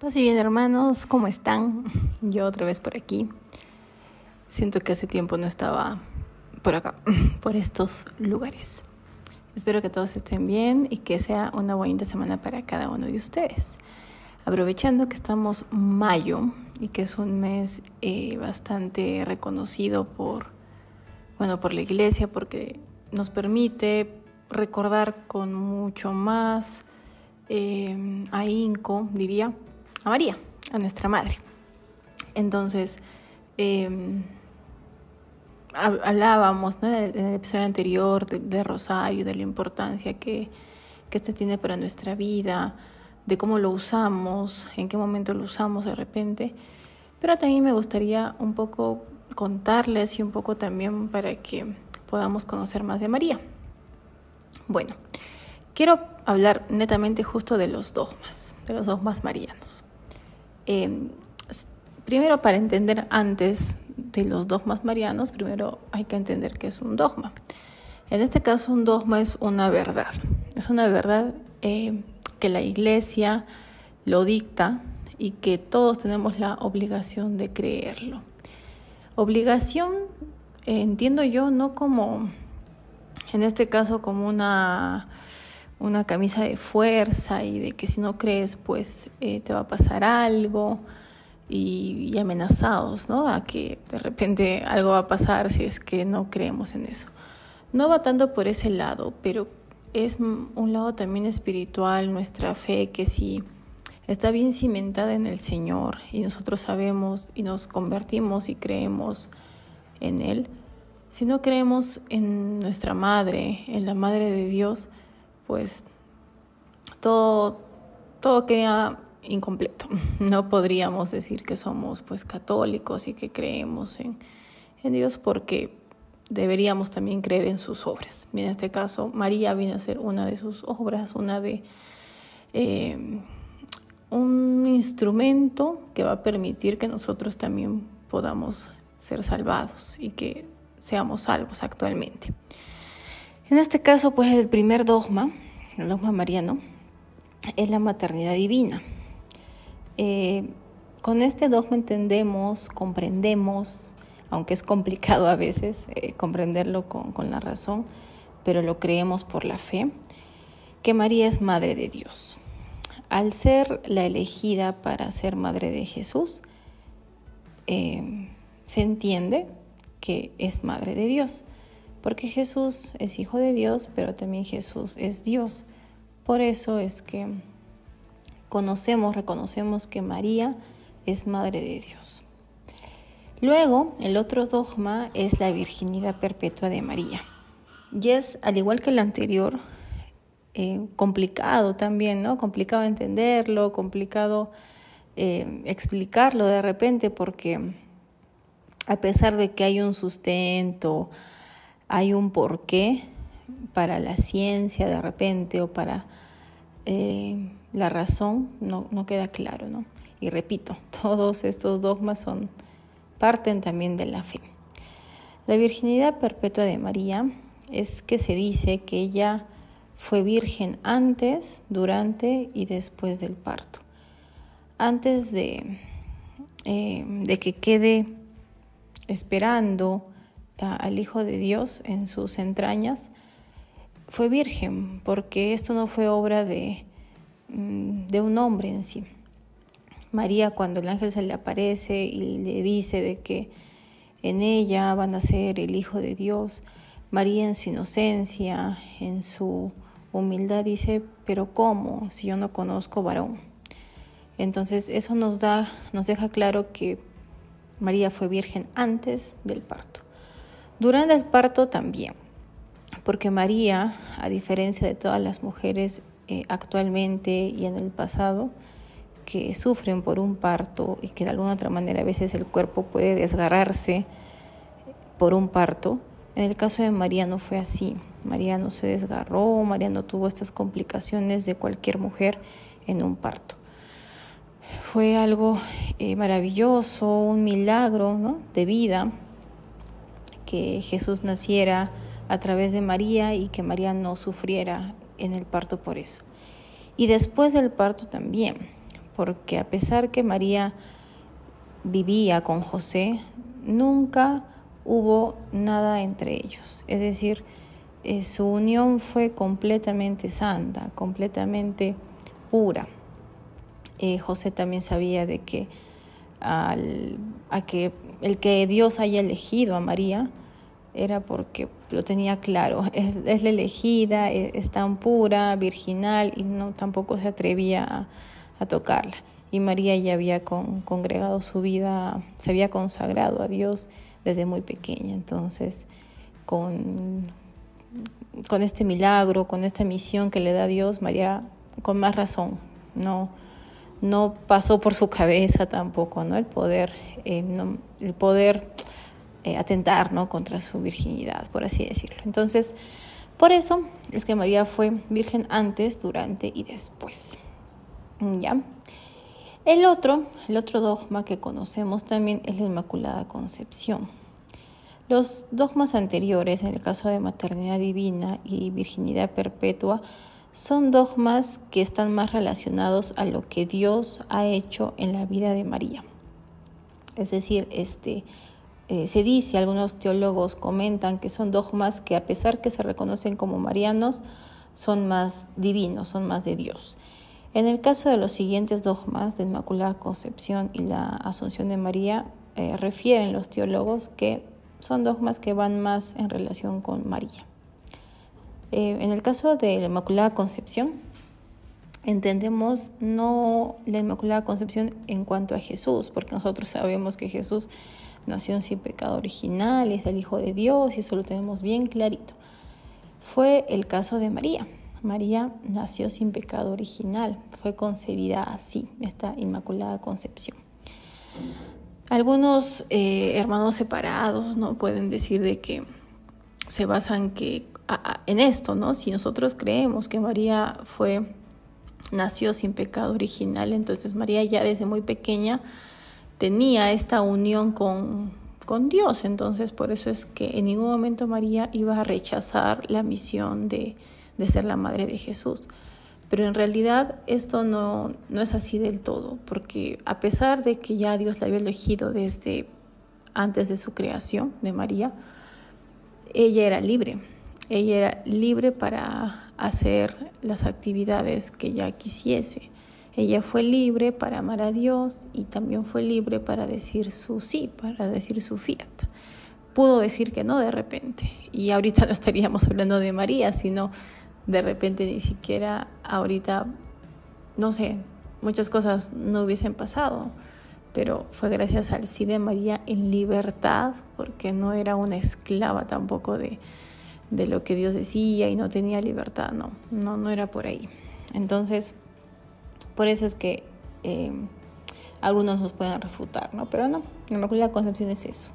Paz y bien hermanos, ¿cómo están? Yo otra vez por aquí. Siento que hace tiempo no estaba por acá, por estos lugares. Espero que todos estén bien y que sea una bonita semana para cada uno de ustedes. Aprovechando que estamos mayo y que es un mes eh, bastante reconocido por, bueno, por la iglesia porque nos permite recordar con mucho más eh, ahínco, diría, a María, a nuestra madre. Entonces, em, hablábamos en, el, episodio anterior de, Rosario, de la importancia que, que este tiene para nuestra vida, de cómo lo usamos, en qué momento lo usamos de repente. Pero también me gustaría un poco contarles y un poco también para que podamos conocer más de María. Bueno, quiero hablar netamente justo de los dogmas, de los dogmas marianos. Em, primero, para entender antes de los dogmas marianos, primero hay que entender qué es un dogma. En este caso, un dogma es una verdad. Es una verdad eh, que la iglesia lo dicta y que todos tenemos la obligación de creerlo. Obligación, eh, entiendo yo, no como, en este caso, como una una camisa de fuerza y de que si no crees pues eh, te va a pasar algo y, amenazados, ¿no? A que de repente algo va a pasar si es que no creemos en eso. No va tanto por ese lado, pero es un lado también espiritual, nuestra fe, que si está bien cimentada en el Señor y nosotros sabemos y nos convertimos y creemos en Él, si no creemos en nuestra Madre, en la Madre de Dios, pues todo, todo queda incompleto. No podríamos decir que somos pues católicos y que creemos en, Dios porque deberíamos también creer en sus obras. en este caso, María viene a ser una de sus obras, una de eh, un instrumento que va a permitir que nosotros también podamos ser salvados y que seamos salvos actualmente. En este caso, pues el primer dogma, el dogma mariano, es la maternidad divina. Eh, con este dogma entendemos, comprendemos, aunque es complicado a veces eh, comprenderlo con, con la razón, pero lo creemos por la fe, que María es Madre de Dios. Al ser la elegida para ser Madre de Jesús, eh, se entiende que es Madre de Dios porque Jesús es hijo de Dios, pero también Jesús es Dios. Por eso es que conocemos, reconocemos que María es Madre de Dios. Luego, el otro dogma es la virginidad perpetua de María. Y es, al igual que el anterior, eh, complicado también, ¿no? Complicado entenderlo, complicado eh, explicarlo de repente, porque a pesar de que hay un sustento, hay un porqué para la ciencia de repente o para eh, la razón, no, no queda claro, ¿no? Y repito, todos estos dogmas son, parten también de la fe. La virginidad perpetua de María es que se dice que ella fue virgen antes, durante y después del parto. Antes de, eh, de que quede esperando al Hijo de Dios en sus entrañas, fue virgen, porque esto no fue obra de, mm, de un hombre en sí. María cuando el ángel se le aparece y le dice de que en ella van a ser el Hijo de Dios, María en su inocencia, en su humildad dice, pero ¿cómo si yo no conozco varón? Entonces eso nos da, nos deja claro que María fue virgen antes del parto. Durante el parto también, porque María, a diferencia de todas las mujeres eh, actualmente y en el pasado, que sufren por un parto y que de alguna otra manera a veces el cuerpo puede desgarrarse por un parto, en el caso de María no fue así. María no se desgarró, María no tuvo estas complicaciones de cualquier mujer en un parto. Fue algo eh, maravilloso, un milagro ¿no? de vida que Jesús naciera a través de María y que María no sufriera en el parto por eso. Y después del parto también, porque a pesar que María vivía con José, nunca hubo nada entre ellos. Es decir, eh, su unión fue completamente santa, completamente pura. Eh, José también sabía de que, al, a que el que Dios haya elegido a María era porque lo tenía claro, es, la elegida, es, es, tan pura, virginal y no tampoco se atrevía a, a tocarla. Y María ya había con, congregado su vida, se había consagrado a Dios desde muy pequeña. Entonces, con, con este milagro, con esta misión que le da Dios, María con más razón, no, no pasó por su cabeza tampoco, ¿no? El poder, eh, el poder eh, atentar, ¿no? Contra su virginidad, por así decirlo. Entonces, por eso es que María fue virgen antes, durante y después. ¿Ya? El otro, el otro dogma que conocemos también es la Inmaculada Concepción. Los dogmas anteriores, en el caso de maternidad divina y virginidad perpetua, son dogmas que están más relacionados a lo que Dios ha hecho en la vida de María. Es decir, este, eh, se dice, algunos teólogos comentan que son dogmas que a pesar que se reconocen como marianos, son más divinos, son más de Dios. En el caso de los siguientes dogmas de Inmaculada Concepción y la Asunción de María, eh, refieren los teólogos que son dogmas que van más en relación con María. Eh, en el caso de la Inmaculada Concepción, entendemos no la Inmaculada Concepción en cuanto a Jesús, porque nosotros sabemos que Jesús nació sin pecado original, es el Hijo de Dios y eso lo tenemos bien clarito. Fue el caso de María. María nació sin pecado original, fue concebida así, esta Inmaculada Concepción. Algunos eh, hermanos separados no pueden decir de que se basan que, en esto, ¿no? Si nosotros creemos que María fue nació sin pecado original, entonces María ya desde muy pequeña tenía esta unión con, con Dios, entonces por eso es que en ningún momento María iba a rechazar la misión de, de ser la madre de Jesús. Pero en realidad esto no, no es así del todo, porque a pesar de que ya Dios la había elegido desde antes de su creación, de María, ella era libre. Ella era libre para hacer las actividades que ella quisiese. Ella fue libre para amar a Dios y también fue libre para decir su sí, para decir su fiat. Pudo decir que no de repente. Y ahorita no estaríamos hablando de María, sino de repente ni siquiera ahorita, no sé, muchas cosas no hubiesen pasado, pero fue gracias al sí de María en libertad, porque no era una esclava tampoco de, de lo que Dios decía y no tenía libertad, no, no, no era por ahí. Entonces, por eso es que eh, algunos nos pueden refutar, ¿no? Pero no, la Concepción es eso.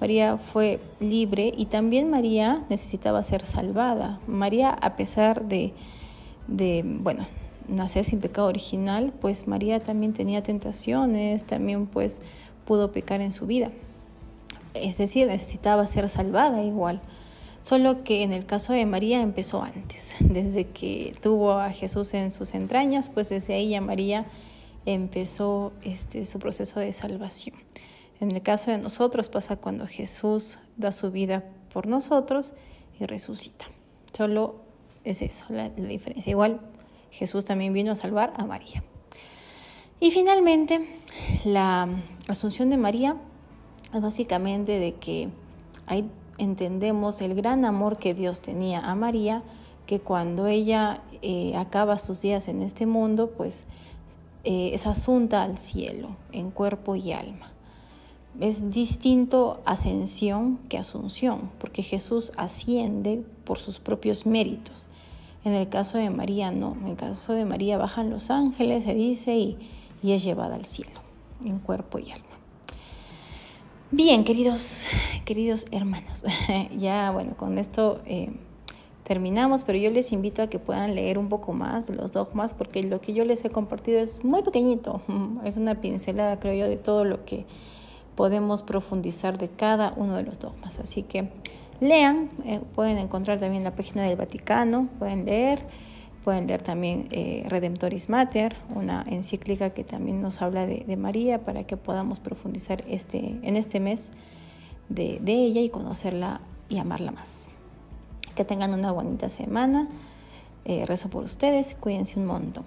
María fue libre y también María necesitaba ser salvada. María, a pesar de, de, bueno, nacer sin pecado original, pues María también tenía tentaciones, también pues pudo pecar en su vida. Es decir, necesitaba ser salvada igual. Solo que en el caso de María empezó antes, desde que tuvo a Jesús en sus entrañas, pues desde ahí ya María empezó este, su proceso de salvación. En el caso de nosotros pasa cuando Jesús da su vida por nosotros y resucita. Solo es eso la, diferencia. Igual Jesús también vino a salvar a María. Y finalmente, la asunción de María es básicamente de que ahí entendemos el gran amor que Dios tenía a María, que cuando ella eh, acaba sus días en este mundo, pues eh, es asunta al cielo en cuerpo y alma. Es distinto ascensión que asunción, porque Jesús asciende por sus propios méritos. En el caso de María no, en el caso de María bajan los ángeles, se dice, y, es llevada al cielo, en cuerpo y alma. Bien, queridos, queridos hermanos, ya bueno, con esto eh, terminamos, pero yo les invito a que puedan leer un poco más los dogmas, porque lo que yo les he compartido es muy pequeñito, es una pincelada, creo yo, de todo lo que podemos profundizar de cada uno de los dogmas. Así que lean, eh, pueden encontrar también la página del Vaticano, pueden leer Pueden leer también eh, Redemptoris Mater, una encíclica que también nos habla de, María para que podamos profundizar este, en este mes de, de ella y conocerla y amarla más. Que tengan una bonita semana. Eh, rezo por ustedes, cuídense un montón.